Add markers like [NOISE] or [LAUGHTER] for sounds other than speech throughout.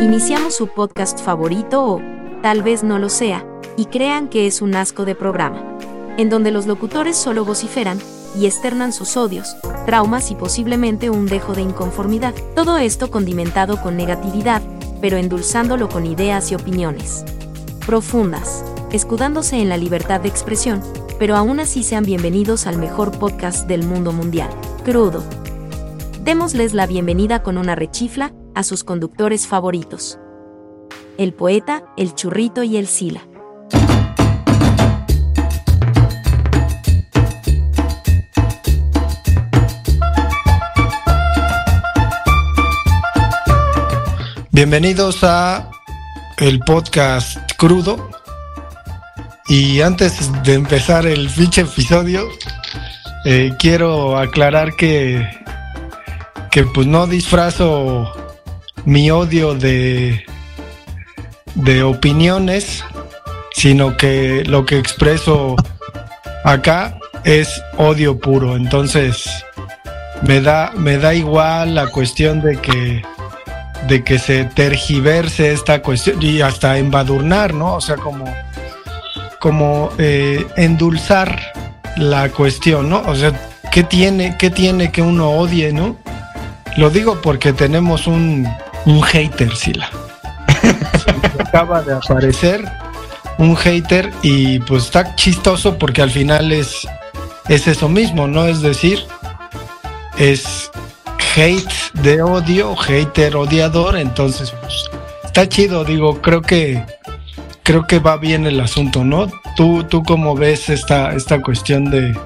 Iniciamos su podcast favorito o, tal vez no lo sea, y crean que es un asco de programa, en donde los locutores solo vociferan y externan sus odios, traumas y posiblemente un dejo de inconformidad. Todo esto condimentado con negatividad, pero endulzándolo con ideas y opiniones profundas, escudándose en la libertad de expresión, pero aún así sean bienvenidos al mejor podcast del mundo mundial, Crudo. Démosles la bienvenida con una rechifla a sus conductores favoritos. El poeta, el churrito y el sila. Bienvenidos a el podcast crudo. Y antes de empezar el fiche episodio, eh, quiero aclarar que, que pues no disfrazo mi odio de, de opiniones, sino que lo que expreso acá es odio puro. Entonces, me da, me da igual la cuestión de que de que se tergiverse esta cuestión y hasta embadurnar, ¿no? O sea, como, como eh, endulzar la cuestión, ¿no? O sea, ¿qué tiene, ¿qué tiene que uno odie, ¿no? Lo digo porque tenemos un, un hater, Sila. [LAUGHS] acaba de aparecer un hater y pues está chistoso porque al final es, es eso mismo, ¿no? Es decir, es hate de odio, hater odiador, entonces pues, está chido, digo, creo que creo que va bien el asunto, ¿no? Tú, tú cómo ves esta, esta cuestión de,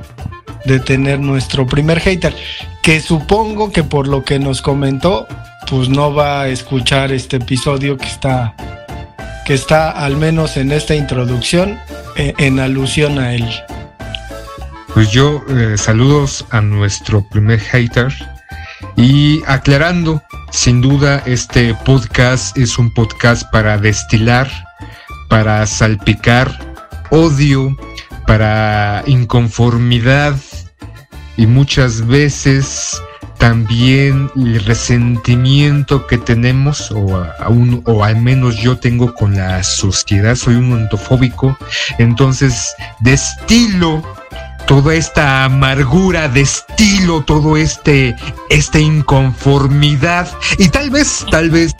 de tener nuestro primer hater, que supongo que por lo que nos comentó, pues no va a escuchar este episodio que está, que está al menos en esta introducción e, en, alusión a él. Pues yo eh, saludos a nuestro primer hater, y aclarando, sin duda este podcast es un podcast para destilar, para salpicar odio, para inconformidad y muchas veces también el resentimiento que tenemos o, aún, o al menos yo tengo con la sociedad, soy un ontofóbico, entonces destilo toda esta amargura de estilo, todo este, esta inconformidad y tal vez, tal vez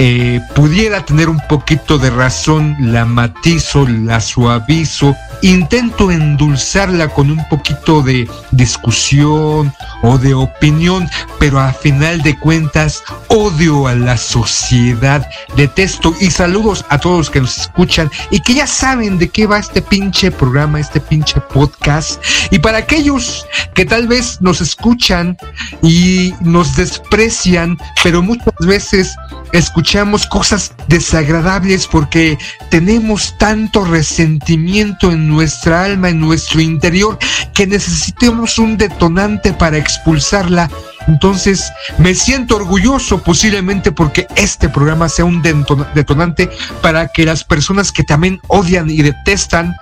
eh, pudiera tener un poquito de razón, la matizo, la suavizo, intento endulzarla con un poquito de discusión o de opinión, pero a final de cuentas odio a la sociedad, detesto y saludos a todos los que nos escuchan y que ya saben de qué va este pinche programa, este pinche podcast. Y para aquellos que tal vez nos escuchan y nos desprecian, pero muchas veces escuchamos cosas desagradables porque tenemos tanto resentimiento en nuestra alma, en nuestro interior, que necesitamos un detonante para expulsarla. Entonces me siento orgulloso posiblemente porque este programa sea un detonante para que las personas que también odian y detestan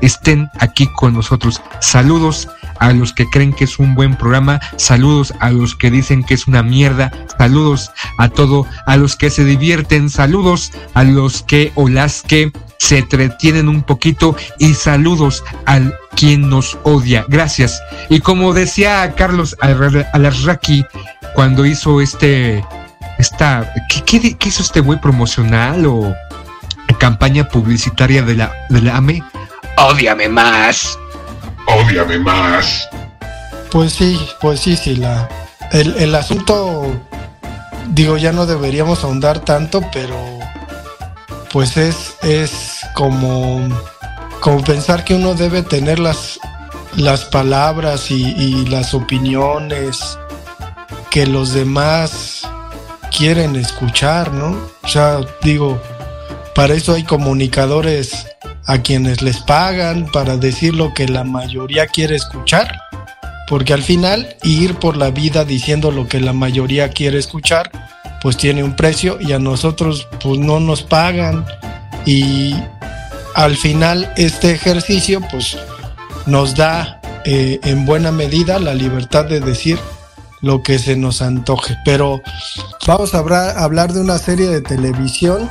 estén aquí con nosotros. Saludos a los que creen que es un buen programa, saludos a los que dicen que es una mierda, saludos a todo, a los que se divierten, saludos a los que o las que se entretienen un poquito y saludos al quien nos odia. Gracias. Y como decía Carlos Alarraqui cuando hizo este, esta, ¿qué, hizo este güey promocional o campaña publicitaria de la, de la AME? Ódiame más. Ódiame más. Pues sí, pues sí, sí, la, el, el asunto, digo, ya no deberíamos ahondar tanto, pero pues es, es como, como pensar que uno debe tener las, las palabras y, y las opiniones que los demás quieren escuchar, ¿no? O sea, digo, para eso hay comunicadores a quienes les pagan para decir lo que la mayoría quiere escuchar. Porque al final ir por la vida diciendo lo que la mayoría quiere escuchar, pues tiene un precio y a nosotros pues no nos pagan. Y al final este ejercicio pues nos da eh, en buena medida la libertad de decir lo que se nos antoje. Pero vamos a hablar, de una serie de televisión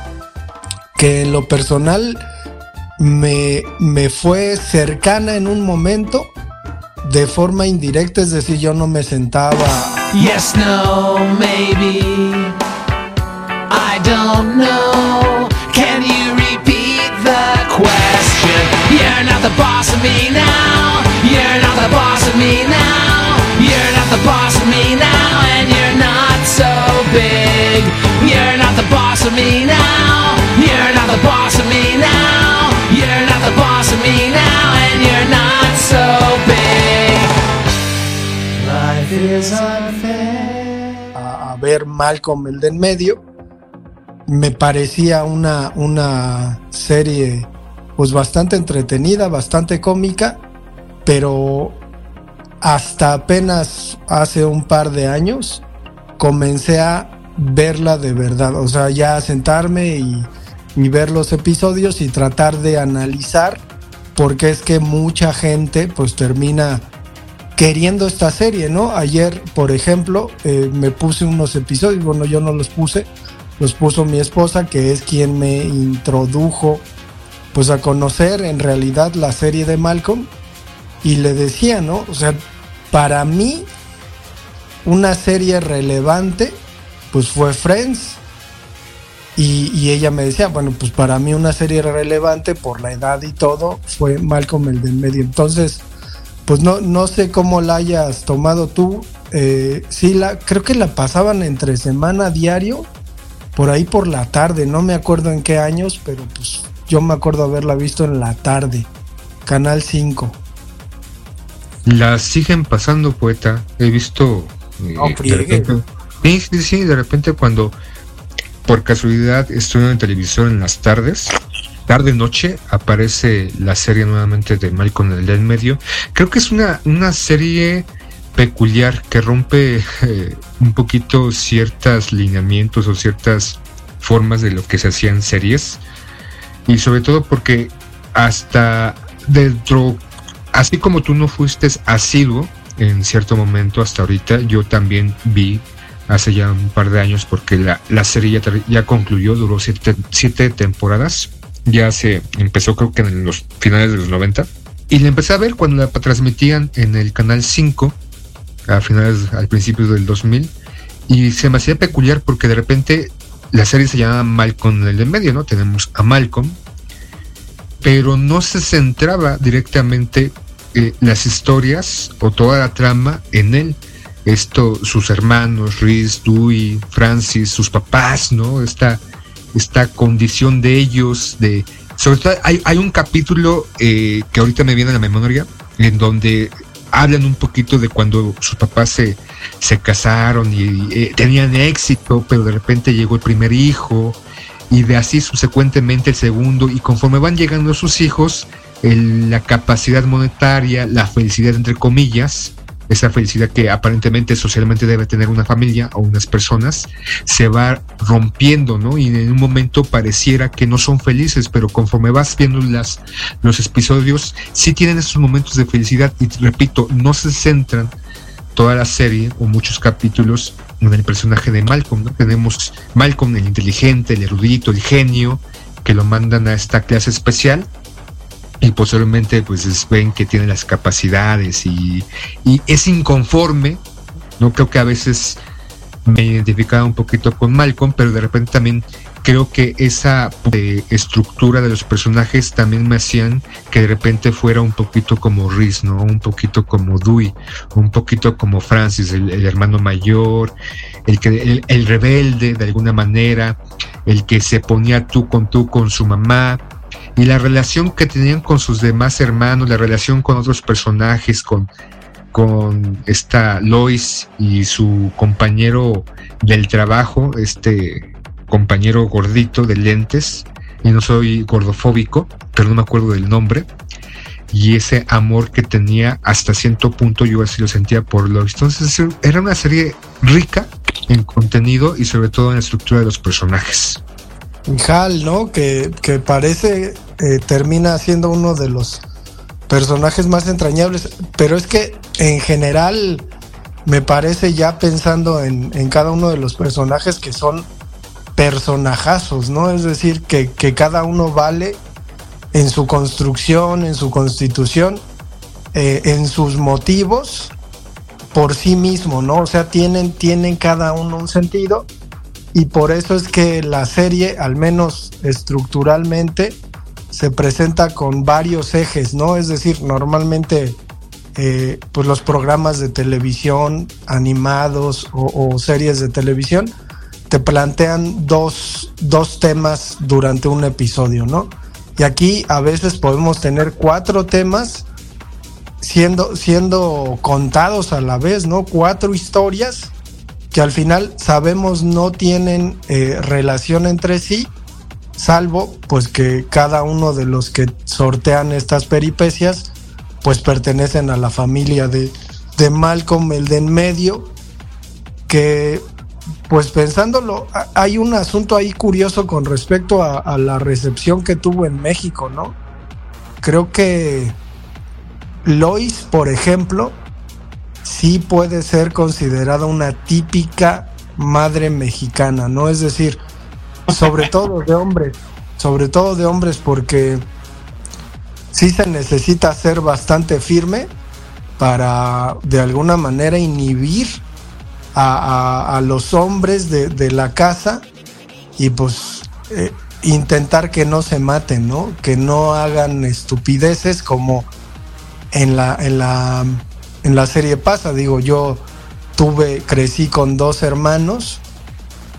que en lo personal me, me fue cercana en un momento de forma indirecta, es decir, yo no me sentaba. Yes, no, maybe. I don't know. A, ver Malcolm el de en medio. Me parecía una, una serie pues bastante entretenida, bastante cómica, pero hasta apenas hace un par de años comencé a verla de verdad, o sea, ya sentarme y, y ver los episodios y tratar de analizar porque es que mucha gente pues termina queriendo esta serie, ¿no? Ayer, por ejemplo, eh, me puse unos episodios, bueno, yo no los puse, los puso mi esposa, que es quien me introdujo, pues a conocer en realidad la serie de Malcolm, y le decía, ¿no? O sea, para mí, una serie relevante, pues fue Friends, y, y, ella me decía, bueno, pues para mí una serie relevante por la edad y todo fue Malcolm el del medio. Entonces, pues no, no sé cómo la hayas tomado tú. Eh, sí, la, creo que la pasaban entre semana diario, por ahí por la tarde, no me acuerdo en qué años, pero pues yo me acuerdo haberla visto en la tarde, Canal 5. La siguen pasando, poeta. He visto... Eh, sí, sí, sí, de repente cuando por casualidad estoy en televisión en las tardes, tarde noche aparece la serie nuevamente de Malcolm el en medio. Creo que es una, una serie peculiar que rompe eh, un poquito ciertos lineamientos o ciertas formas de lo que se hacían series y sobre todo porque hasta dentro así como tú no fuiste asiduo en cierto momento hasta ahorita yo también vi hace ya un par de años porque la, la serie ya, ya concluyó duró siete, siete temporadas ya se empezó creo que en los finales de los 90. Y la empecé a ver cuando la transmitían en el canal 5, a finales, al principio del 2000. Y se me hacía peculiar porque de repente la serie se llama Malcolm en el de medio, ¿no? Tenemos a Malcolm, pero no se centraba directamente eh, las historias o toda la trama en él. Esto, sus hermanos, Reese, Dewey, Francis, sus papás, ¿no? Esta esta condición de ellos, de sobre todo hay, hay un capítulo eh, que ahorita me viene a la memoria, en donde hablan un poquito de cuando sus papás se, se casaron y eh, tenían éxito, pero de repente llegó el primer hijo y de así subsecuentemente el segundo y conforme van llegando sus hijos, la capacidad monetaria, la felicidad entre comillas, esa felicidad que aparentemente socialmente debe tener una familia o unas personas, se va rompiendo, ¿no? Y en un momento pareciera que no son felices, pero conforme vas viendo las, los episodios, sí tienen esos momentos de felicidad y repito, no se centran toda la serie o muchos capítulos en el personaje de Malcolm, ¿no? Tenemos Malcolm, el inteligente, el erudito, el genio, que lo mandan a esta clase especial y posiblemente pues ven que tiene las capacidades y, es inconforme, no creo que a veces me identificaba un poquito con Malcolm, pero de repente también creo que esa estructura de los personajes también me hacían que de repente fuera un poquito como Riz, ¿no? Un poquito como Dewey, un poquito como Francis, el, hermano mayor, el que el rebelde de alguna manera, el que se ponía tú con tú con su mamá, y la relación que tenían con sus demás hermanos, la relación con otros personajes, con, con esta Lois y su compañero del trabajo, este compañero gordito de lentes, y no soy gordofóbico, pero no me acuerdo del nombre, y ese amor que tenía hasta cierto punto yo así lo sentía por Lois. Entonces era una serie rica en contenido y sobre todo en la estructura de los personajes. Hal, ¿no? Que, que parece eh, termina siendo uno de los personajes más entrañables. Pero es que en general me parece ya pensando en, cada uno de los personajes que son personajazos, ¿no? Es decir, que, cada uno vale en su construcción, en su constitución, eh, en sus motivos por sí mismo, ¿no? O sea, tienen, tienen cada uno un sentido y por eso es que la serie, al menos estructuralmente, se presenta con varios ejes, ¿no? Es decir, normalmente eh, pues los programas de televisión animados o, series de televisión te plantean dos, dos, temas durante un episodio, ¿no? Y aquí a veces podemos tener cuatro temas siendo, siendo contados a la vez, ¿no? Cuatro historias que al final sabemos no tienen eh, relación entre sí, salvo pues que cada uno de los que sortean estas peripecias pues pertenecen a la familia de, de Malcolm, el de en medio, que pues pensándolo, hay un asunto ahí curioso con respecto a, a, la recepción que tuvo en México, ¿no? Creo que Lois, por ejemplo, sí puede ser considerada una típica madre mexicana, ¿no? Es decir, sobre todo de hombres, sobre todo de hombres porque sí se necesita ser bastante firme para de alguna manera inhibir a, los hombres de, la casa y pues eh, intentar que no se maten, ¿no? Que no hagan estupideces como en la, en la, en la serie pasa. Digo, yo tuve, crecí con dos hermanos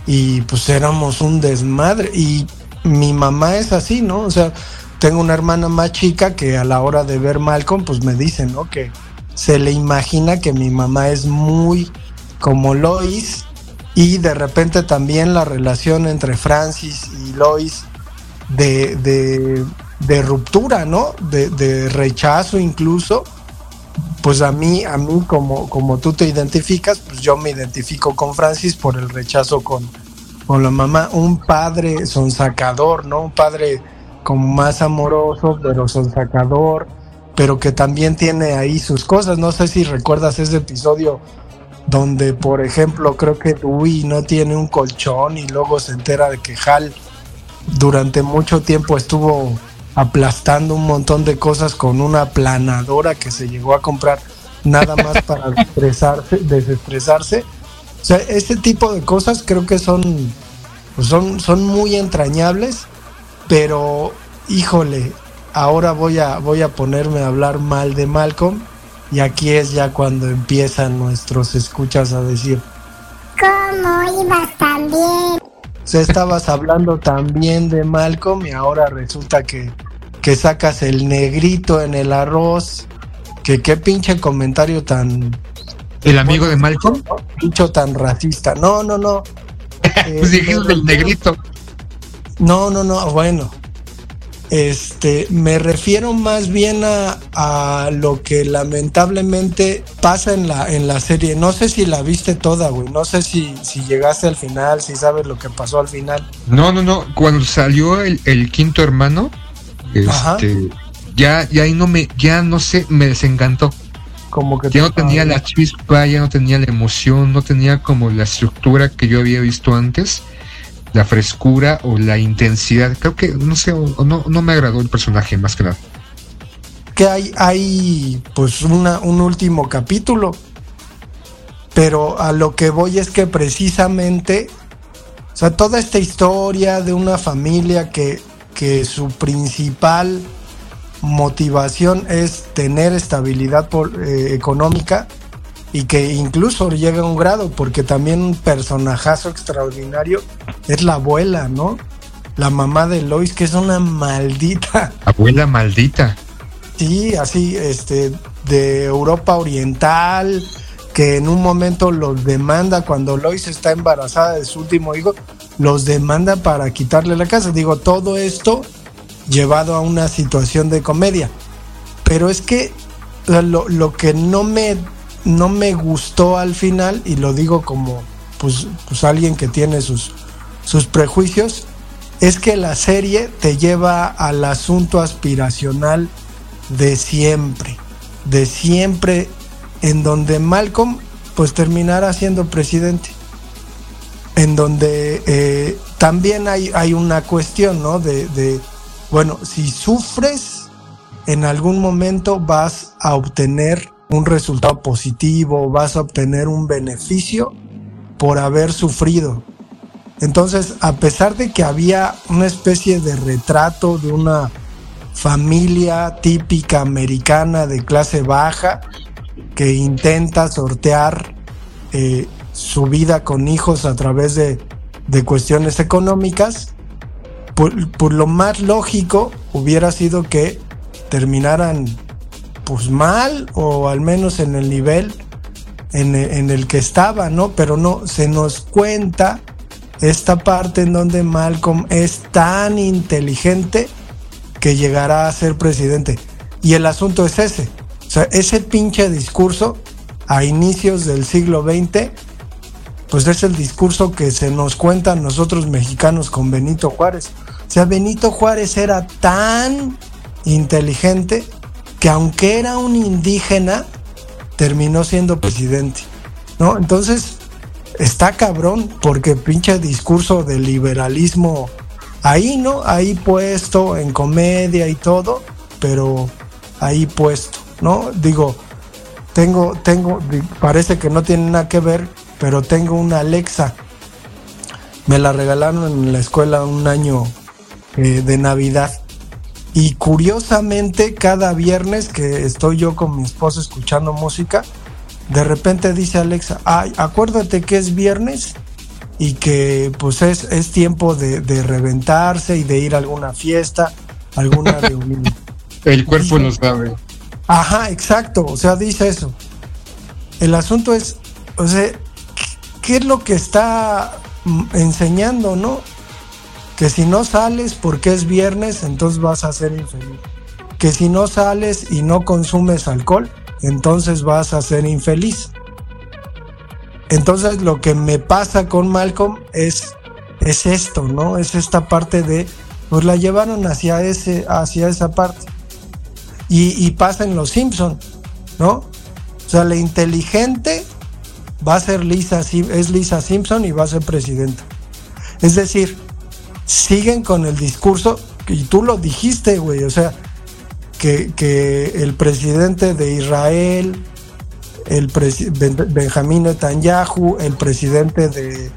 y pues éramos un desmadre. Y mi mamá es así, ¿no? O sea, tengo una hermana más chica que a la hora de ver Malcolm, pues me dicen, ¿no? Que se le imagina que mi mamá es muy como Lois y de repente también la relación entre Francis y Lois de, de, de ruptura, ¿no? De, de, rechazo incluso. Pues a mí, a mí como, como tú te identificas, pues yo me identifico con Francis por el rechazo con, con la mamá, un padre sonsacador, ¿no? Un padre como más amoroso, pero sonsacador, pero que también tiene ahí sus cosas. No sé si recuerdas ese episodio donde, por ejemplo, creo que Dewey no tiene un colchón y luego se entera de que Hal durante mucho tiempo estuvo aplastando un montón de cosas con una planadora que se llegó a comprar nada más [LAUGHS] para desestresarse, desestresarse o sea, este tipo de cosas creo que son, pues son, son muy entrañables, pero híjole, ahora voy a, voy a ponerme a hablar mal de Malcolm y aquí es ya cuando empiezan nuestros escuchas a decir, ¿cómo ibas tan bien? O sea, estabas hablando también de Malcolm y ahora resulta que, que sacas el negrito en el arroz. Que qué pinche comentario tan, ¿El amigo de Malcolm? Dicho tan racista. No, no, no. [LAUGHS] pues dijiste del negrito. No, no, no, bueno. Este, me refiero más bien a, lo que lamentablemente pasa en la, en la serie. No sé si la viste toda, güey. No sé si, si llegaste al final, si sabes lo que pasó al final. No, no, no. Cuando salió el, el quinto hermano, este, ya, ya ahí no me, ya no sé, me desencantó como que ya no tenía la chispa, ya no tenía la emoción, no tenía como la estructura que yo había visto antes, la frescura o la intensidad. Creo que, no sé, no, no me agradó el personaje más que nada. Que hay, hay pues una, un último capítulo, pero a lo que voy es que precisamente, o sea, toda esta historia de una familia que, que su principal motivación es tener estabilidad eh, económica y que incluso llega a un grado, porque también un personajazo extraordinario es la abuela, ¿no? La mamá de Lois, que es una maldita. [LAUGHS] Abuela maldita. Sí, así, este, de Europa Oriental, que en un momento los demanda cuando Lois está embarazada de su último hijo, los demanda para quitarle la casa. Digo, todo esto llevado a una situación de comedia. Pero es que lo, que no me, no me gustó al final, y lo digo como pues, pues alguien que tiene sus, sus prejuicios, es que la serie te lleva al asunto aspiracional de siempre, de siempre, en donde Malcolm pues terminara siendo presidente, en donde eh, también hay, hay, una cuestión, ¿no? De, de, bueno, si sufres, en algún momento vas a obtener un resultado positivo, vas a obtener un beneficio por haber sufrido. Entonces, a pesar de que había una especie de retrato de una familia típica americana de clase baja que intenta sortear eh, su vida con hijos a través de, de cuestiones económicas, por, lo más lógico hubiera sido que terminaran pues mal o al menos en el nivel en, en el que estaba, ¿no? Pero no, se nos cuenta esta parte en donde Malcolm es tan inteligente que llegará a ser presidente. Y el asunto es ese. Ese pinche discurso a inicios del siglo XX, pues es el discurso que se nos cuenta a nosotros mexicanos con Benito Juárez. O sea, Benito Juárez era tan inteligente que aunque era un indígena, terminó siendo presidente. ¿No? Entonces, está cabrón porque pinche discurso de liberalismo ahí, ¿no? Ahí puesto en comedia y todo, pero ahí puesto, ¿no? Digo, tengo, tengo, parece que no tiene nada que ver, pero tengo una Alexa. Me la regalaron en la escuela un año eh, de Navidad. Y curiosamente, cada viernes que estoy yo con mi esposo escuchando música, de repente dice Alexa, ay, acuérdate que es viernes y que pues es, es tiempo de, de, reventarse y de ir a alguna fiesta, alguna [LAUGHS] reunión. El cuerpo dice, lo sabe. Ajá, exacto, o sea, dice eso. El asunto es, o sea, ¿qué es lo que está enseñando, no? Que si no sales porque es viernes, entonces vas a ser infeliz. Que si no sales y no consumes alcohol, entonces vas a ser infeliz. Entonces lo que me pasa con Malcolm es, es esto, ¿no? Es esta parte de, pues la llevaron hacia, ese, hacia esa parte. Y, y pasa en Los Simpson, ¿no? O sea, la inteligente va a ser Lisa, es Lisa Simpson y va a ser presidenta. Es decir, siguen con el discurso, y tú lo dijiste, güey, o sea, que, el presidente de Israel, el Benjamín Netanyahu, el presidente de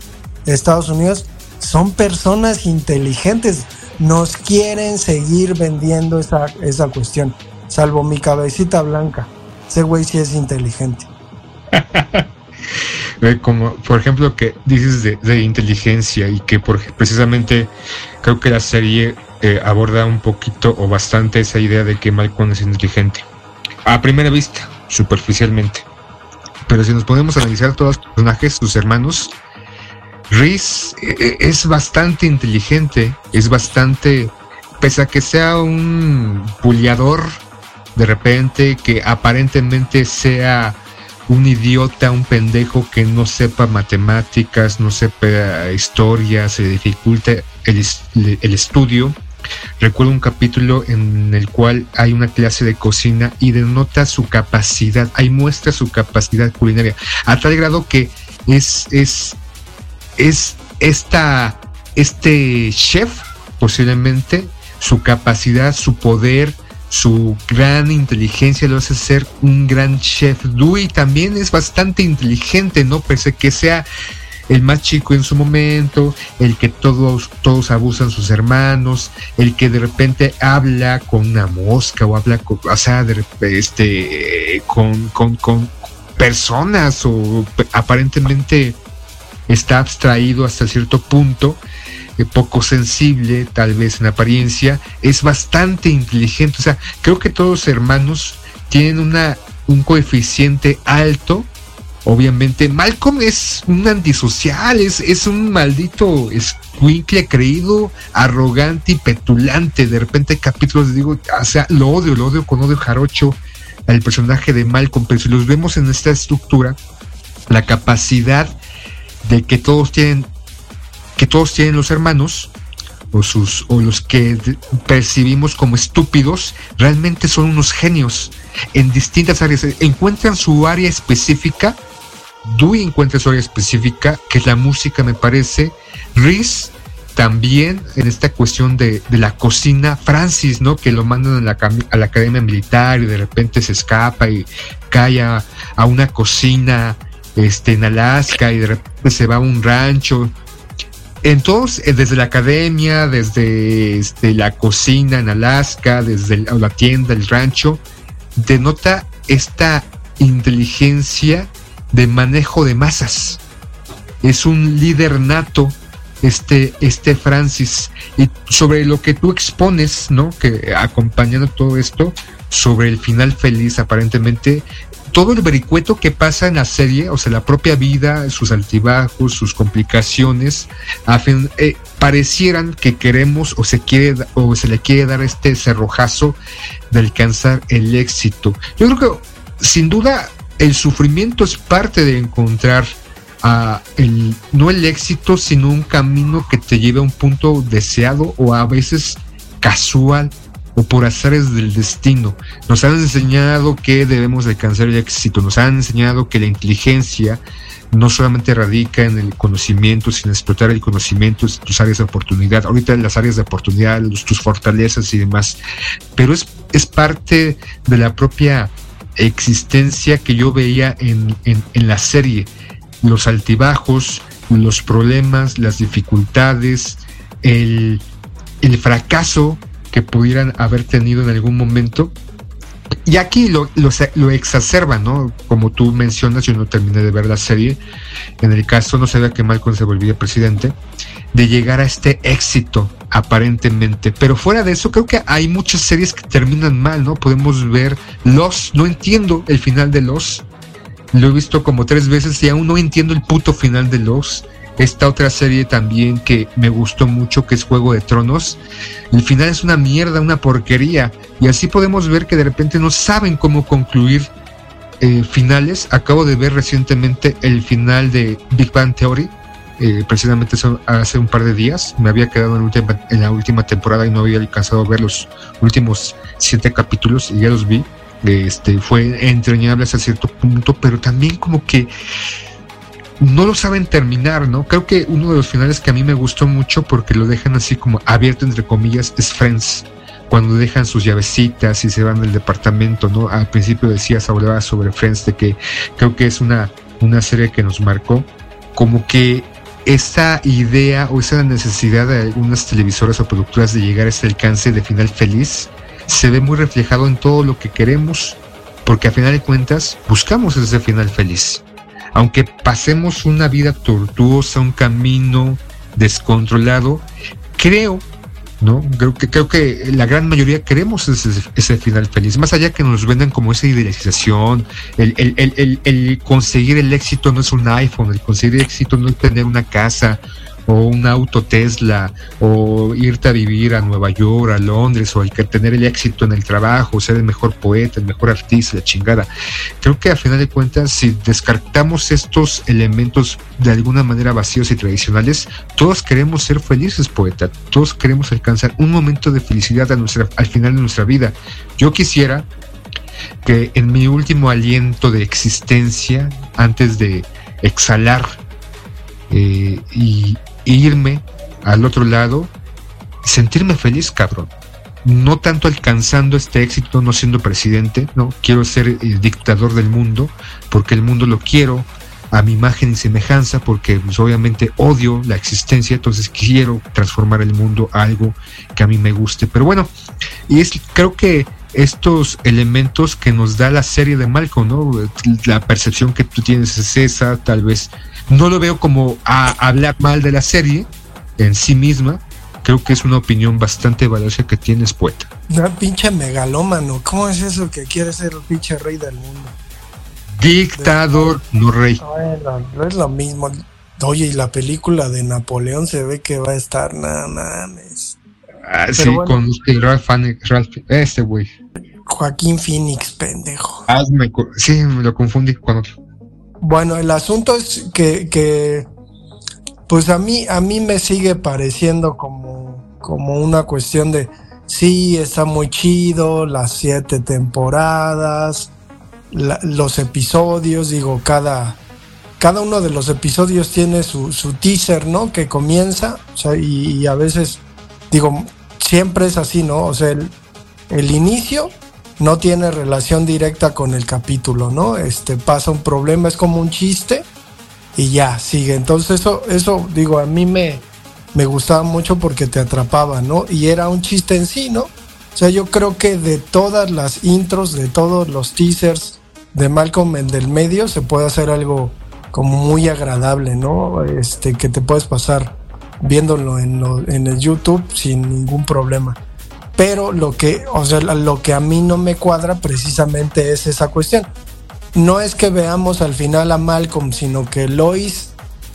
Estados Unidos, son personas inteligentes. Nos quieren seguir vendiendo esa, esa cuestión, salvo mi cabecita blanca. Ese güey sí es inteligente. [LAUGHS] Como por ejemplo que dices de, inteligencia y que precisamente creo que la serie eh, aborda un poquito o bastante esa idea de que Malcolm es inteligente. A primera vista, superficialmente. Pero si nos podemos analizar todos los personajes, sus hermanos, Reese eh, es bastante inteligente, es bastante, pese a que sea un puliador, de repente, que aparentemente sea un idiota, un pendejo que no sepa matemáticas, no sepa historia, se dificulta el, el estudio. Recuerdo un capítulo en el cual hay una clase de cocina y denota su capacidad, ahí muestra su capacidad culinaria, a tal grado que es, es, es esta, este chef, posiblemente, su capacidad, su poder, su gran inteligencia lo hace ser un gran chef. Dewey también es bastante inteligente, ¿no? Pese que sea el más chico en su momento, el que todos, todos abusan sus hermanos, el que de repente habla con una mosca o habla con, o sea, de, este, con, con, con personas o aparentemente está abstraído hasta cierto punto, poco sensible tal vez en apariencia, es bastante inteligente, o sea, creo que todos los hermanos tienen una, un coeficiente alto Obviamente, Malcolm es un antisocial, es, es un maldito escuincle creído, arrogante y petulante. De repente, capítulos, digo, o sea, lo odio, lo odio con odio jarocho al personaje de Malcolm, pero si los vemos en esta estructura, la capacidad de que todos tienen, que todos tienen los hermanos, o sus o los que percibimos como estúpidos realmente son unos genios en distintas áreas. Encuentran su área específica Dewey encuentra su área específica que es la música me parece. Reese también en esta cuestión de, la cocina, Francis, ¿no? Que lo mandan a la, a la, academia militar y de repente se escapa y cae a, a, una cocina este, en Alaska y de repente se va a un rancho entonces, eh, desde la academia, desde este, la cocina en Alaska, desde la tienda, el rancho, denota esta inteligencia de manejo de masas. Es un líder nato, este, este Francis. Y sobre lo que tú expones, ¿no? Que acompañando todo esto, sobre el final feliz, aparentemente, todo el vericueto que pasa en la serie, o sea, la propia vida, sus altibajos, sus complicaciones, eh, parecieran que queremos o se quiere o se le quiere dar este cerrojazo de alcanzar el éxito. Yo creo que sin duda el sufrimiento es parte de encontrar a el, no el éxito, sino un camino que te lleve a un punto deseado o a veces casual o por azares del destino. Nos han enseñado que debemos alcanzar el éxito, nos han enseñado que la inteligencia no solamente radica en el conocimiento, sino explotar el conocimiento, tus áreas de oportunidad, ahorita las áreas de oportunidad, tus fortalezas y demás, pero es, es parte de la propia existencia que yo veía en, en, en la serie, los altibajos, los problemas, las dificultades, el, el fracaso que pudieran haber tenido en algún momento. Y aquí lo, lo, exacerban, ¿no? Como tú mencionas, yo no terminé de ver la serie, en el caso no sabía que Malcolm se volvía presidente, de llegar a este éxito, aparentemente. Pero fuera de eso, creo que hay muchas series que terminan mal, ¿no? Podemos ver Los, no entiendo el final de Los, lo he visto como tres veces y aún no entiendo el puto final de Los esta otra serie también que me gustó mucho, que es Juego de Tronos. El final es una mierda, una porquería. Y así podemos ver que de repente no saben cómo concluir eh, finales. Acabo de ver recientemente el final de Big Bang Theory. Eh, precisamente hace un par de días. Me había quedado en, en la última temporada y no había alcanzado a ver los últimos siete capítulos y ya los vi. Este, fue entrañable hasta cierto punto, pero también como que no lo saben terminar, ¿no? Creo que uno de los finales que a mí me gustó mucho porque lo dejan así como abierto entre comillas es Friends. Cuando dejan sus llavecitas y se van del departamento, ¿no? Al principio decías, hablaba sobre Friends, de que creo que es una, una serie que nos marcó. Como que esa idea o esa necesidad de algunas televisoras o productoras de llegar a ese alcance de final feliz se ve muy reflejado en todo lo que queremos, porque a final de cuentas buscamos ese final feliz aunque pasemos una vida tortuosa, un camino descontrolado, creo, ¿no? Creo que, creo que la gran mayoría queremos ese, final feliz, más allá que nos vendan como esa idealización, el, el, conseguir el éxito no es un iPhone, el conseguir el éxito no es tener una casa, o un auto Tesla, o irte a vivir a Nueva York, a Londres, o el que tener el éxito en el trabajo, ser el mejor poeta, el mejor artista, la chingada. Creo que a final de cuentas, si descartamos estos elementos de alguna manera vacíos y tradicionales, todos queremos ser felices, poeta, todos queremos alcanzar un momento de felicidad al final de nuestra vida. Yo quisiera que en mi último aliento de existencia, antes de exhalar eh, y, irme al otro lado, sentirme feliz, cabrón. No tanto alcanzando este éxito, no siendo presidente, no, quiero ser el dictador del mundo, porque el mundo lo quiero a mi imagen y semejanza, porque pues, obviamente odio la existencia, entonces quiero transformar el mundo a algo que a mí me guste. Pero bueno, y es, creo que estos elementos que nos da la serie de Malcolm, ¿no? La percepción que tú tienes es esa, tal vez no lo veo como a hablar mal de la serie en sí misma. Creo que es una opinión bastante valiosa que tienes, poeta. Una pinche megalómano. ¿Cómo es eso que quiere ser el pinche rey del mundo? Dictador, no rey. No, es lo mismo. Oye, y la película de Napoleón se ve que va a estar, nada mames. Ah, sí, con Ralph, Ralph, este güey. Joaquín Phoenix, pendejo. Hazme, sí, me lo confundí con otro. Bueno, el asunto es que, pues a mí, a mí me sigue pareciendo como como una cuestión de, sí, está muy chido, las siete temporadas, los episodios, digo, cada, cada uno de los episodios tiene su, su teaser, ¿no? Que comienza, o sea, y, a veces, digo, siempre es así, ¿no? O sea, el, el inicio no tiene relación directa con el capítulo, ¿no? Este pasa un problema, es como un chiste y ya sigue. Entonces eso, eso digo, a mí me, me gustaba mucho porque te atrapaba, ¿no? Y era un chiste en sí, ¿no? O sea, yo creo que de todas las intros, de todos los teasers de Malcolm en del medio, se puede hacer algo como muy agradable, ¿no? Este, que te puedes pasar viéndolo en, en el YouTube sin ningún problema. Pero lo que, o sea, lo que a mí no me cuadra precisamente es esa cuestión. No es que veamos al final a Malcolm, sino que Lois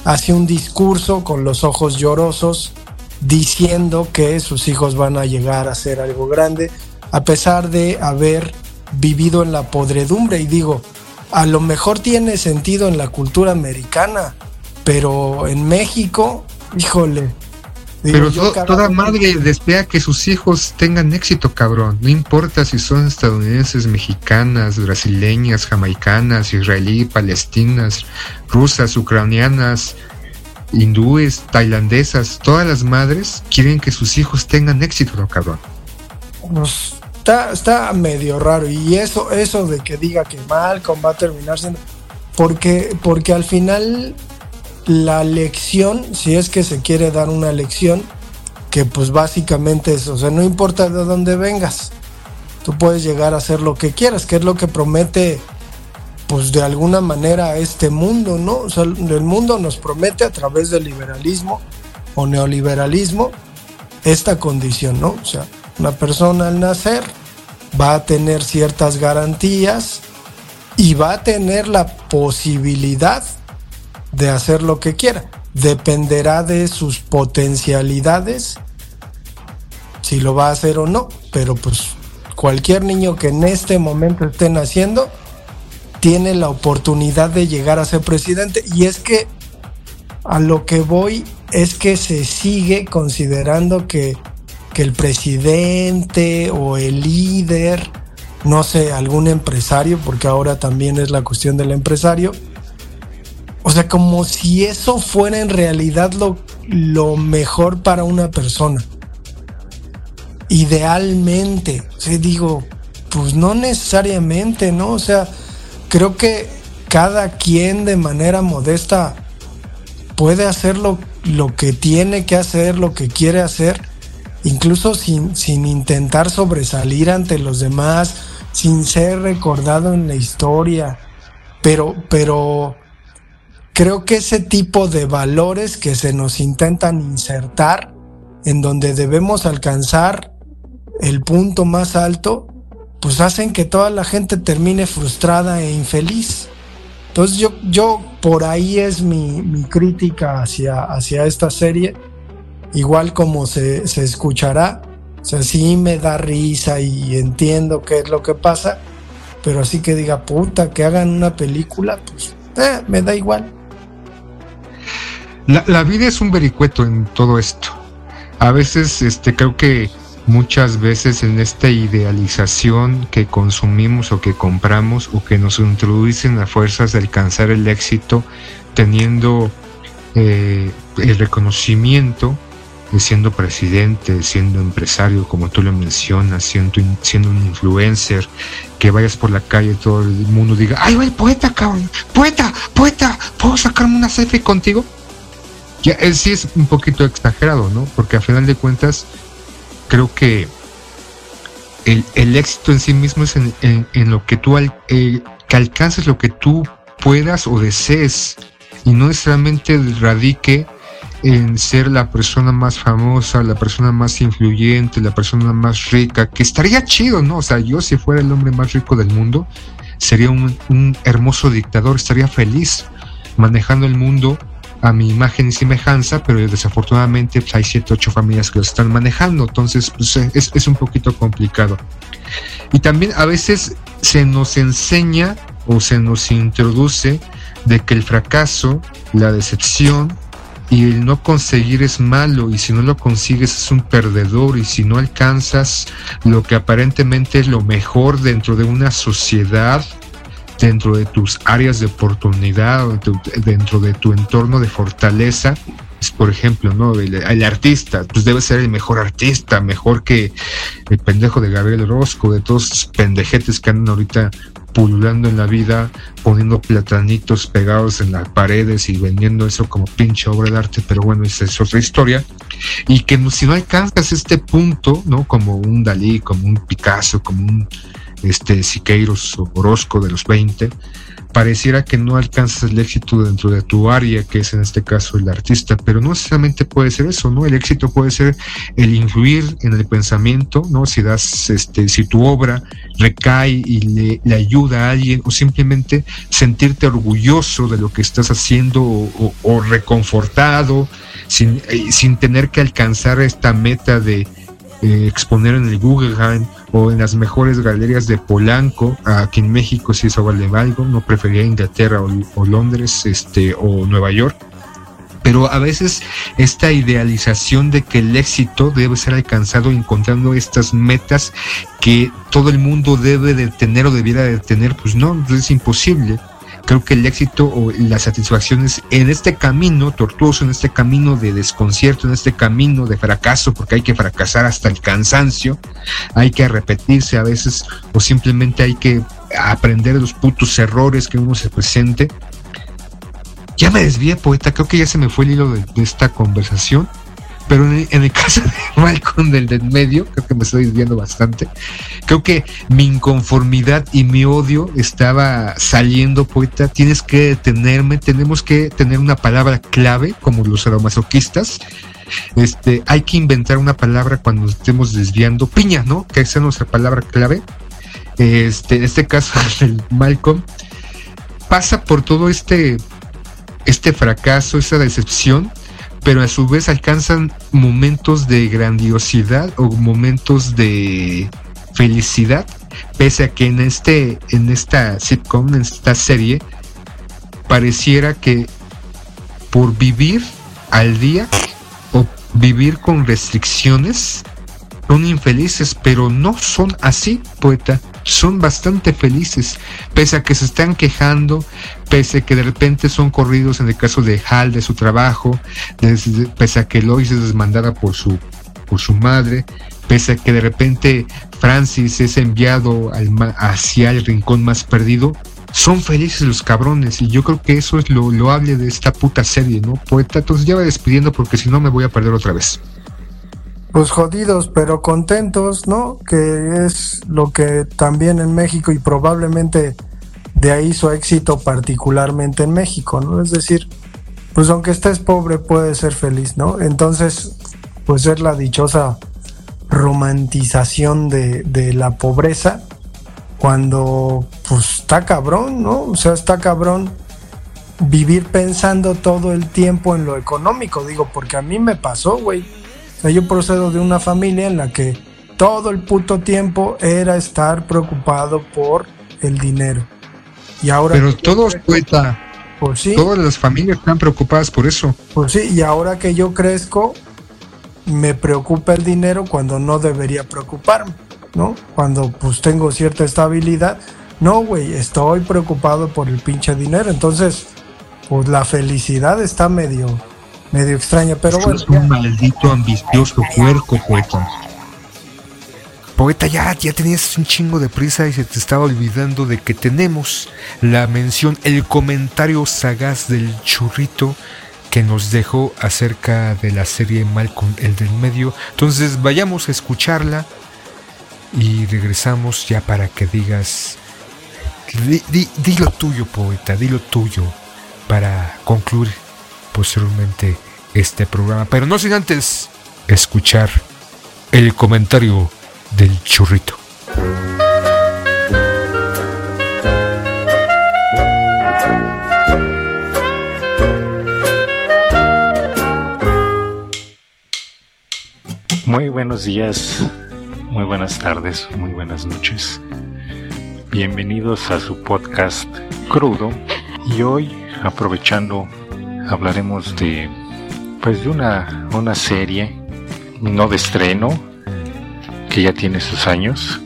hace un discurso con los ojos llorosos diciendo que sus hijos van a llegar a ser algo grande, a pesar de haber vivido en la podredumbre. Y digo, a lo mejor tiene sentido en la cultura americana, pero en México, híjole, pero toda madre desea que sus hijos tengan éxito, cabrón. No importa si son estadounidenses, mexicanas, brasileñas, jamaicanas, israelí, palestinas, rusas, ucranianas, hindúes, tailandesas. Todas las madres quieren que sus hijos tengan éxito, cabrón. Pues, está, está medio raro. Y eso, eso de que diga que Malcolm va a terminar siendo. Porque, porque al final la lección, si es que se quiere dar una lección, que pues básicamente es, o sea, no importa de dónde vengas, tú puedes llegar a hacer lo que quieras, que es lo que promete pues de alguna manera este mundo, ¿no? O sea, el mundo nos promete a través del liberalismo o neoliberalismo esta condición, ¿no? O sea, una persona al nacer va a tener ciertas garantías y va a tener la posibilidad de hacer lo que quiera. Dependerá de sus potencialidades si lo va a hacer o no. Pero pues cualquier niño que en este momento esté naciendo tiene la oportunidad de llegar a ser presidente. Y es que a lo que voy es que se sigue considerando que, que el presidente o el líder, no sé, algún empresario, porque ahora también es la cuestión del empresario, o sea, como si eso fuera en realidad lo, lo mejor para una persona. Idealmente. O sea, digo, pues no necesariamente, ¿no? O sea, creo que cada quien de manera modesta puede hacer lo, lo que tiene que hacer, lo que quiere hacer, incluso sin, sin intentar sobresalir ante los demás, sin ser recordado en la historia. Pero, pero creo que ese tipo de valores que se nos intentan insertar, en donde debemos alcanzar el punto más alto, pues hacen que toda la gente termine frustrada e infeliz. Entonces yo, yo por ahí es mi, crítica hacia, hacia esta serie, igual como se, se escuchará, o sea, sí me da risa y entiendo qué es lo que pasa, pero así que diga, puta, que hagan una película, pues eh, me da igual. La, vida es un vericueto en todo esto. A veces, este, creo que muchas veces en esta idealización que consumimos o que compramos o que nos introducen a fuerzas de alcanzar el éxito, teniendo eh, el reconocimiento de siendo presidente, siendo empresario, como tú lo mencionas, siendo, un influencer, que vayas por la calle y todo el mundo diga, ¡ay, el poeta, cabrón! ¡Poeta! ¡Poeta! ¿Puedo sacarme una selfie contigo? Ya, él sí es un poquito exagerado, ¿no? Porque a final de cuentas, creo que el, éxito en sí mismo es en, lo que tú eh, alcances lo que tú puedas o desees y no necesariamente radique en ser la persona más famosa, la persona más influyente, la persona más rica, que estaría chido, ¿no? O sea, yo si fuera el hombre más rico del mundo, sería un, un hermoso dictador, estaría feliz manejando el mundo a mi imagen y semejanza, pero desafortunadamente pues, hay siete, ocho familias que lo están manejando, entonces pues, es, es un poquito complicado. Y también a veces se nos enseña o se nos introduce de que el fracaso, la decepción y el no conseguir es malo y si no lo consigues es un perdedor y si no alcanzas lo que aparentemente es lo mejor dentro de una sociedad, dentro de tus áreas de oportunidad, dentro de tu entorno de fortaleza, es por ejemplo, ¿no? El, artista, pues debe ser el mejor artista, mejor que el pendejo de Gabriel Orozco, de todos los pendejetes que andan ahorita pululando en la vida, poniendo platanitos pegados en las paredes y vendiendo eso como pinche obra de arte, pero bueno, esa es otra historia. Y que si no alcanzas este punto, ¿no? Como un Dalí, como un Picasso, como un este Siqueiros o Orozco de los 20, pareciera que no alcanzas el éxito dentro de tu área, que es en este caso el artista, pero no necesariamente puede ser eso, ¿no? El éxito puede ser el influir en el pensamiento, ¿no? Si das, este, si tu obra recae y le, ayuda a alguien, o simplemente sentirte orgulloso de lo que estás haciendo o, reconfortado, sin, eh, sin tener que alcanzar esta meta de eh, exponer en el Guggenheim o en las mejores galerías de Polanco, aquí en México si eso vale algo, no prefería Inglaterra o, Londres este, o Nueva York. Pero a veces esta idealización de que el éxito debe ser alcanzado encontrando estas metas que todo el mundo debe de tener o debiera de tener, pues no, es imposible creo que el éxito o las satisfacciones en este camino tortuoso, en este camino de desconcierto, en este camino de fracaso, porque hay que fracasar hasta el cansancio, hay que repetirse a veces o simplemente hay que aprender los putos errores que uno se presente. Ya me desvié, poeta, creo que ya se me fue el hilo de esta conversación. Pero en el, [LAUGHS] caso de Malcolm del de medio, creo que me estoy viendo bastante. Creo que mi inconformidad y mi odio estaba saliendo, poeta. Tienes que detenerme, tenemos que tener una palabra clave, como los aromasoquistas. Este, hay que inventar una palabra cuando nos estemos desviando. Piña, ¿no? Que sea nuestra palabra clave. Este, en este caso, [LAUGHS] el Malcolm pasa por todo este, este fracaso, esta decepción pero a su vez alcanzan momentos de grandiosidad o momentos de felicidad, pese a que en este, en esta sitcom, en esta serie, pareciera que por vivir al día o vivir con restricciones son infelices, pero no son así, poeta. Son bastante felices, pese a que se están quejando, pese a que de repente son corridos en el caso de Hal de su trabajo, pese a que Lois es desmandada por su, por su madre, pese a que de repente Francis es enviado al, hacia el rincón más perdido, son felices los cabrones y yo creo que eso es lo loable de esta puta serie, ¿no? Poeta, entonces ya va despidiendo porque si no me voy a perder otra vez pues jodidos pero contentos, ¿no? Que es lo que también en México y probablemente de ahí su éxito particularmente en México, ¿no? Es decir, pues aunque estés pobre puedes ser feliz, ¿no? Entonces, pues es la dichosa romantización de, de la pobreza cuando pues está cabrón, ¿no? O sea, está cabrón vivir pensando todo el tiempo en lo económico, digo, porque a mí me pasó, güey yo procedo de una familia en la que todo el puto tiempo era estar preocupado por el dinero. Y ahora Pero todos, poeta. Pues sí. Todas las familias están preocupadas por eso. Pues sí, y ahora que yo crezco, me preocupa el dinero cuando no debería preocuparme, ¿no? Cuando pues tengo cierta estabilidad. No, güey, estoy preocupado por el pinche dinero. Entonces, pues la felicidad está medio, medio extraña, pero bueno. Es un maldito ambicioso puerco, poeta. Poeta, ya, ya tenías un chingo de prisa y se te estaba olvidando de que tenemos la mención, el comentario sagaz del churrito que nos dejó acerca de la serie Malcolm, el del medio. Entonces vayamos a escucharla y regresamos ya para que digas, di, di lo tuyo, poeta, di lo tuyo para concluir posteriormente este programa. Pero no sin antes escuchar el comentario del churrito. Muy buenos días, muy buenas tardes, muy buenas noches. Bienvenidos a su podcast crudo y hoy aprovechando hablaremos de pues de una, una serie, no de estreno, que ya tiene sus años,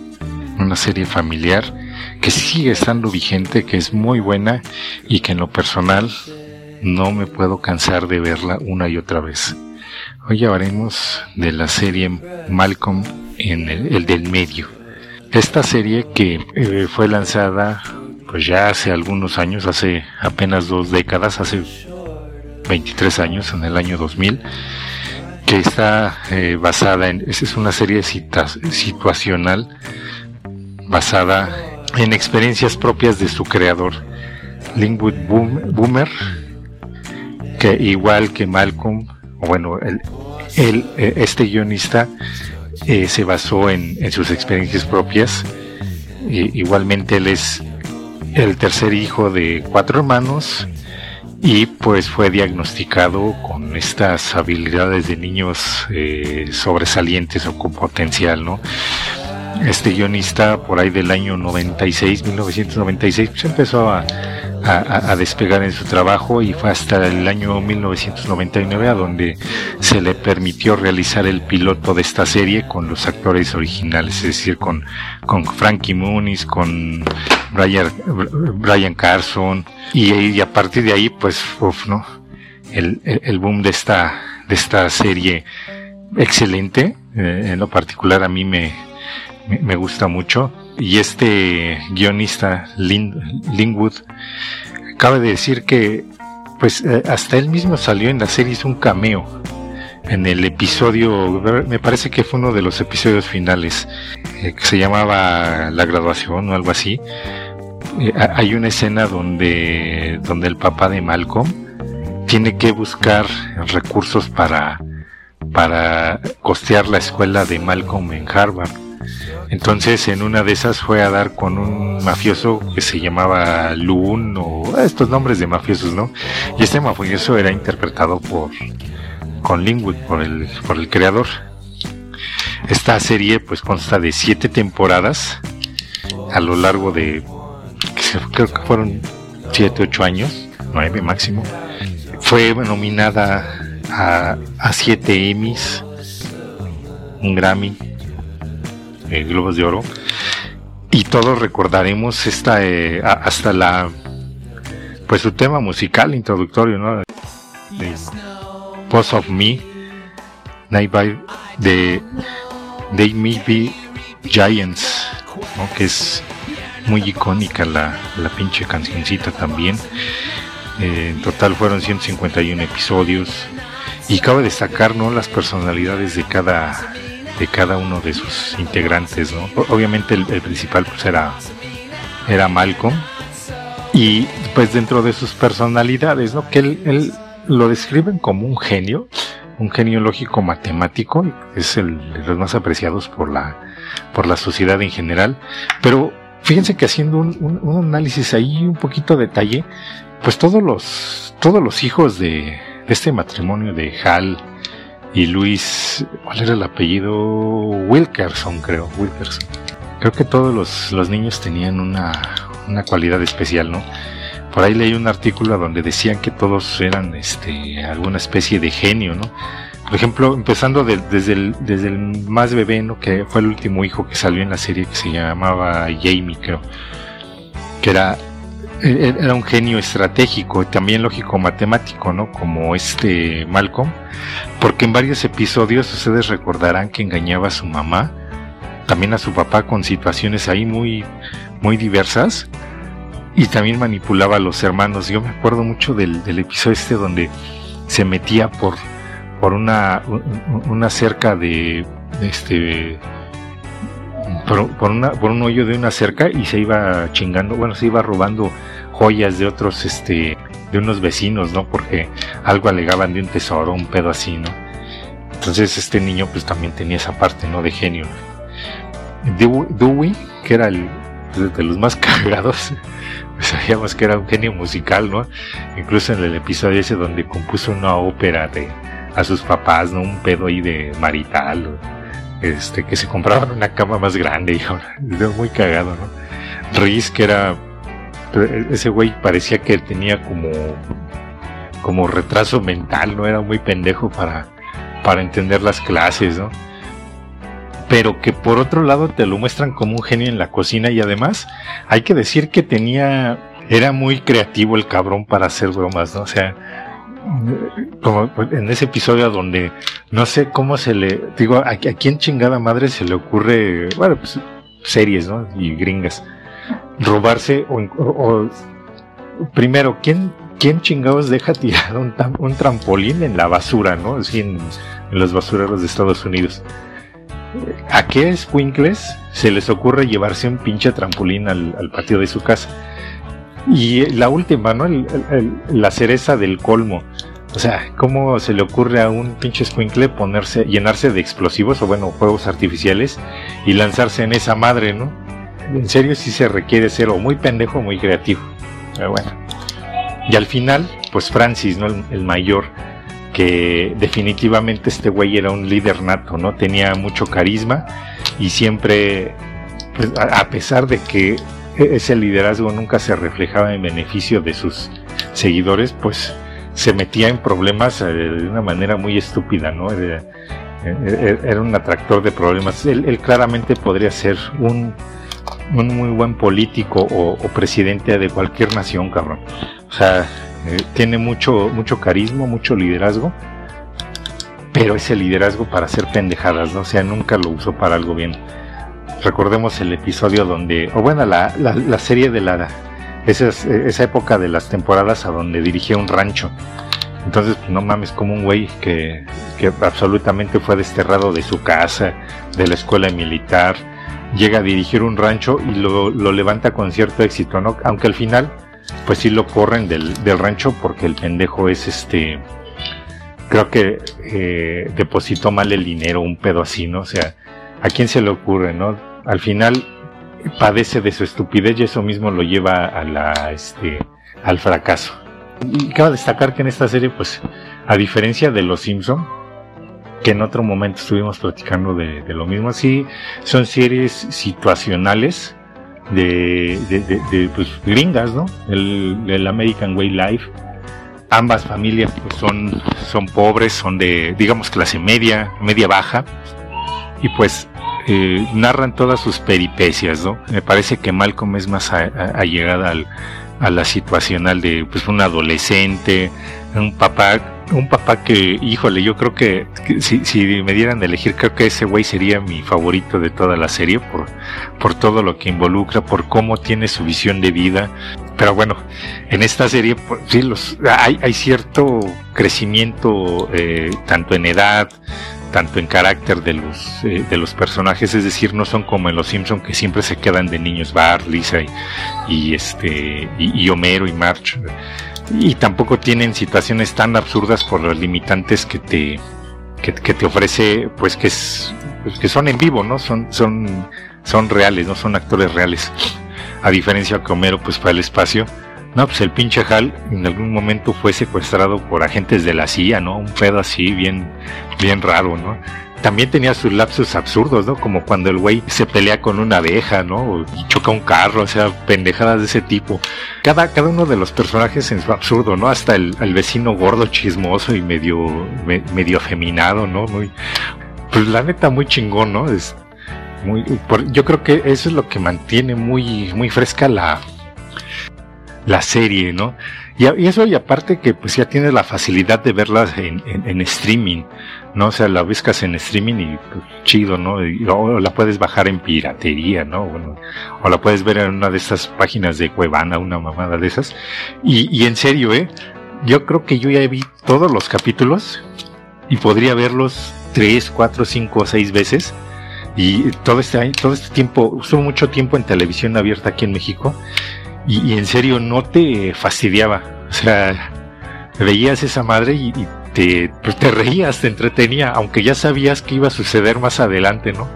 una serie familiar que sigue estando vigente, que es muy buena y que en lo personal no me puedo cansar de verla una y otra vez. Hoy hablaremos de la serie Malcolm en el, del medio. Esta serie que eh, fue lanzada pues ya hace algunos años, hace apenas dos décadas, hace 23 años, en el año 2000, que está eh, basada en, es una serie situacional basada en experiencias propias de su creador, Lingwood Boomer, que igual que Malcolm, bueno, el, eh, este guionista eh, se basó en, sus experiencias propias. igualmente él es el tercer hijo de cuatro hermanos y pues fue diagnosticado con estas habilidades de niños eh, sobresalientes o con potencial, ¿no? Este guionista por ahí del año 96, 1996, pues empezó a, a, despegar en su trabajo y fue hasta el año 1999 a donde se le permitió realizar el piloto de esta serie con los actores originales, es decir, con, con Frankie Muniz, con Brian, Carson y, a partir de ahí pues uf, ¿no? El, el, boom de esta, de esta serie excelente, eh, en lo particular a mí me, me, gusta mucho. Y este guionista, Lin, Linwood, cabe decir que pues eh, hasta él mismo salió en la serie, hizo un cameo en el episodio, me parece que fue uno de los episodios finales, eh, que se llamaba La graduación o algo así. Eh, hay una escena donde, donde el papá de Malcolm tiene que buscar recursos para, para costear la escuela de Malcolm en Harvard entonces en una de esas fue a dar con un mafioso que se llamaba Loon o estos nombres de mafiosos, ¿no? Y este mafioso era interpretado por con Lingwood, por el, por el creador. Esta serie pues consta de siete temporadas a lo largo de [LAUGHS] creo que fueron siete, ocho años, nueve máximo. Fue nominada a, a siete Emmys, un Grammy, eh, Globos de Oro. Y todos recordaremos esta, eh, hasta la, pues su tema musical introductorio, ¿no? Post of Me, Night by, de They Be Giants, que es muy icónica la, la pinche cancioncita también. Eh, en total fueron 151 episodios. Y cabe destacar ¿no? las personalidades de cada de cada uno de sus integrantes, ¿no? Obviamente el, principal pues era, era Malcolm y pues dentro de sus personalidades, ¿no? Que él, lo describen como un genio, un genio lógico matemático, es el de los más apreciados por la, por la sociedad en general, pero fíjense que haciendo un, un, análisis ahí un poquito detalle, pues todos los, todos los hijos de, de este matrimonio de Hal, y Luis, ¿cuál era el apellido? Wilkerson, creo, Wilkerson. Creo que todos los, los niños tenían una, una cualidad especial, ¿no? Por ahí leí un artículo donde decían que todos eran este, alguna especie de genio, ¿no? Por ejemplo, empezando desde, el, desde el más bebé, ¿no? Que fue el último hijo que salió en la serie que se llamaba Jamie, creo. Que era eh, era un genio estratégico y también lógico matemático, ¿no? Como este Malcolm, porque en varios episodios ustedes recordarán que engañaba a su mamá, también a su papá con situaciones ahí muy, muy diversas y también manipulaba a los hermanos. Yo me acuerdo mucho del, del episodio este donde se metía por, por una, una cerca de, este por, una, por un hoyo de una cerca y se iba chingando, bueno, se iba robando joyas de otros, este, de unos vecinos, ¿no? Porque algo alegaban de un tesoro, un pedo así, ¿no? Entonces este niño pues también tenía esa parte, ¿no? De genio. Dewey, que era el, pues, de los más [LAUGHS] cagados, [LAUGHS] sabíamos que era un genio musical, ¿no? Incluso en el episodio ese donde compuso una ópera de a sus papás, ¿no? Un pedo ahí de marital este, que se compraban una cama más grande y ahora, [LAUGHS] muy cagado, ¿no? Riz, que era, ese güey parecía que tenía como, como retraso mental, no era muy pendejo para, para entender las clases, ¿no? Pero que por otro lado te lo muestran como un genio en la cocina y además hay que decir que tenía, era muy creativo el cabrón para hacer bromas, ¿no? O sea, como en ese episodio donde no sé cómo se le, digo, a, quién chingada madre se le ocurre, bueno, pues series, ¿no? Y gringas, robarse o, primero, ¿quién, quién chingados deja tirar un, un trampolín en la basura, ¿no? Así en, en los basureros de Estados Unidos. ¿A qué squinkles se les ocurre llevarse un pinche trampolín al, patio de su casa? Y la última, ¿no? El- la cereza del colmo. O sea, ¿cómo se le ocurre a un pinche squinkle ponerse, llenarse de explosivos o bueno, juegos artificiales y lanzarse en esa madre, ¿no? En serio sí se requiere ser o muy pendejo o muy creativo. Pero bueno. Y al final, pues Francis, ¿no? El mayor, que definitivamente este güey era un líder nato, ¿no? Tenía mucho carisma y siempre, pues, a, pesar de que e- ese liderazgo nunca se reflejaba en beneficio de sus seguidores, pues se metía en problemas eh, de una manera muy estúpida, ¿no? Era, eh, era un atractor de problemas. Él, él claramente podría ser un, un muy buen político o, o presidente de cualquier nación, cabrón. O sea, eh, tiene mucho, mucho carisma, mucho liderazgo, pero ese liderazgo para hacer pendejadas, ¿no? O sea, nunca lo usó para algo bien. Recordemos el episodio donde, o bueno, la, la, serie de la, esas- esa época de las temporadas a donde dirigía un rancho. Entonces, pues, no mames, como un güey que, que absolutamente fue desterrado de su casa, de la escuela militar, llega a dirigir un rancho y lo, lo levanta con cierto éxito, ¿no? Aunque al final, pues sí lo corren del, del rancho porque el pendejo es este. Creo que eh, depositó mal el dinero, un pedo así, ¿no? O sea, ¿a quién se le ocurre, no? Al final padece de su estupidez y eso mismo lo lleva este, al fracaso. Y cabe destacar que en esta serie, pues, a diferencia de Los Simpson, que en otro momento estuvimos platicando de, lo mismo, así son series situacionales de, de, de- pues, gringas, ¿no? El, el American Way Life. Ambas familias pues, son, son pobres, son de, digamos, clase media, media baja, y pues eh, narran todas sus peripecias, ¿no? Me parece que Malcolm es más a- a- allegada al, a la situacional de pues un adolescente, un papá, un papá que, híjole, yo creo que, si, si me dieran de elegir, creo que ese güey sería mi favorito de toda la serie por, por todo lo que involucra, por cómo tiene su visión de vida. Pero bueno, en esta serie sí, los, hay, hay cierto crecimiento eh, tanto en edad, tanto en carácter de los eh, de los personajes, es decir, no son como en los Simpson que siempre se quedan de niños Bart, Lisa y, y este y, y Homero y March y tampoco tienen situaciones tan absurdas por los limitantes que te que, te ofrece pues que es pues, que son en vivo, ¿no? Son son son reales, no son actores reales. A diferencia que Homero pues fue al espacio. No, pues el pinche Hal en algún momento fue secuestrado por agentes de la CIA, ¿no? Un pedo así bien bien raro, ¿no? También tenía sus lapsos absurdos, ¿no? Como cuando el güey se pelea con una abeja, ¿no? Y choca un carro, o sea, pendejadas de ese tipo. Cada, cada uno de los personajes en su absurdo, ¿no? Hasta el, el vecino gordo, chismoso y medio, me- medio afeminado, ¿no? Muy, pues la neta, muy chingón, ¿no? Es muy, por- yo creo que eso es lo que mantiene muy, muy fresca la, la serie, ¿no? Y eso, y aparte que pues ya tienes la facilidad de verlas en, en- en streaming, ¿no? O sea, la buscas en streaming y pues, chido, ¿no? Y- o la puedes bajar en piratería, ¿no? Bueno, o la puedes ver en una de estas páginas de Cuevana, una mamada de esas. Y, y en serio, ¿eh? Yo creo que yo ya vi todos los capítulos y podría verlos tres, cuatro, cinco o seis veces. Y todo este, todo este tiempo, estuvo mucho tiempo en televisión abierta aquí en México y, y en serio no te fastidiaba. O sea, veías esa madre y te, pues te reías, te entretenía, aunque ya sabías que iba a suceder más adelante, ¿no?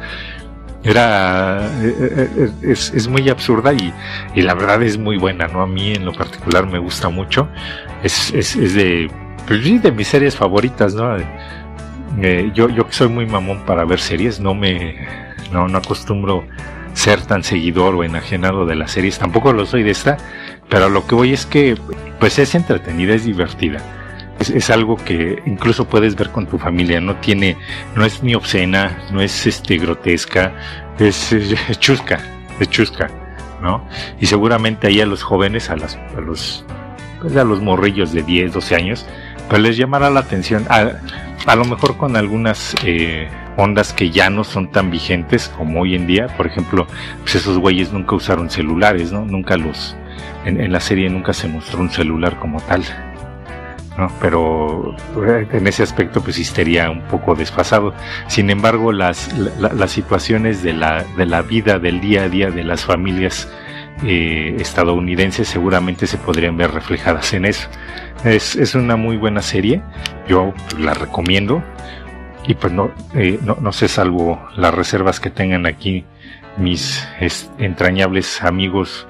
Era, eh, eh, eh, es, es muy absurda y, y la verdad es muy buena, ¿no? A mí en lo particular me gusta mucho. Es, es, es de, pues de mis series favoritas, ¿no? Yo, yo que soy muy mamón para ver series, no me, no, no acostumbro ser tan seguidor o enajenado de las series, tampoco lo soy de esta, pero lo que voy es que, pues es entretenida, es divertida. Es, algo que incluso puedes ver con tu familia, no tiene, no es ni obscena, no es este grotesca, es, chusca, es chusca, ¿no? Y seguramente ahí a los jóvenes, a, las, a los pues a los morrillos de 10, 12 años, pues les llamará la atención, a, a lo mejor con algunas eh, ondas que ya no son tan vigentes como hoy en día, por ejemplo, pues esos güeyes nunca usaron celulares, ¿no? Nunca los, en, en la serie nunca se mostró un celular como tal. ¿No? Pero eh, en ese aspecto pues estaría un poco desfasado. Sin embargo, las, las situaciones de la, de la vida del día a día de las familias eh, estadounidenses seguramente se podrían ver reflejadas en eso. Es, es una muy buena serie, yo la recomiendo y pues no, eh, no, no sé salvo las reservas que tengan aquí mis entrañables amigos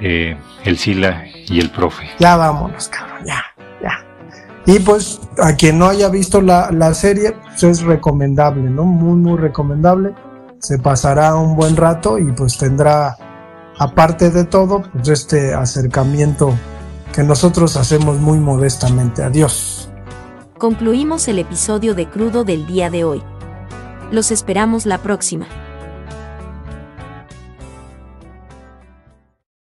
eh, el Sila y el profe. Ya vámonos, cabrón, ya. Y pues a quien no haya visto la, la serie, pues es recomendable, ¿no? Muy, muy recomendable. Se pasará un buen rato y pues tendrá, aparte de todo, pues este acercamiento que nosotros hacemos muy modestamente. Adiós. Concluimos el episodio de Crudo del día de hoy. Los esperamos la próxima.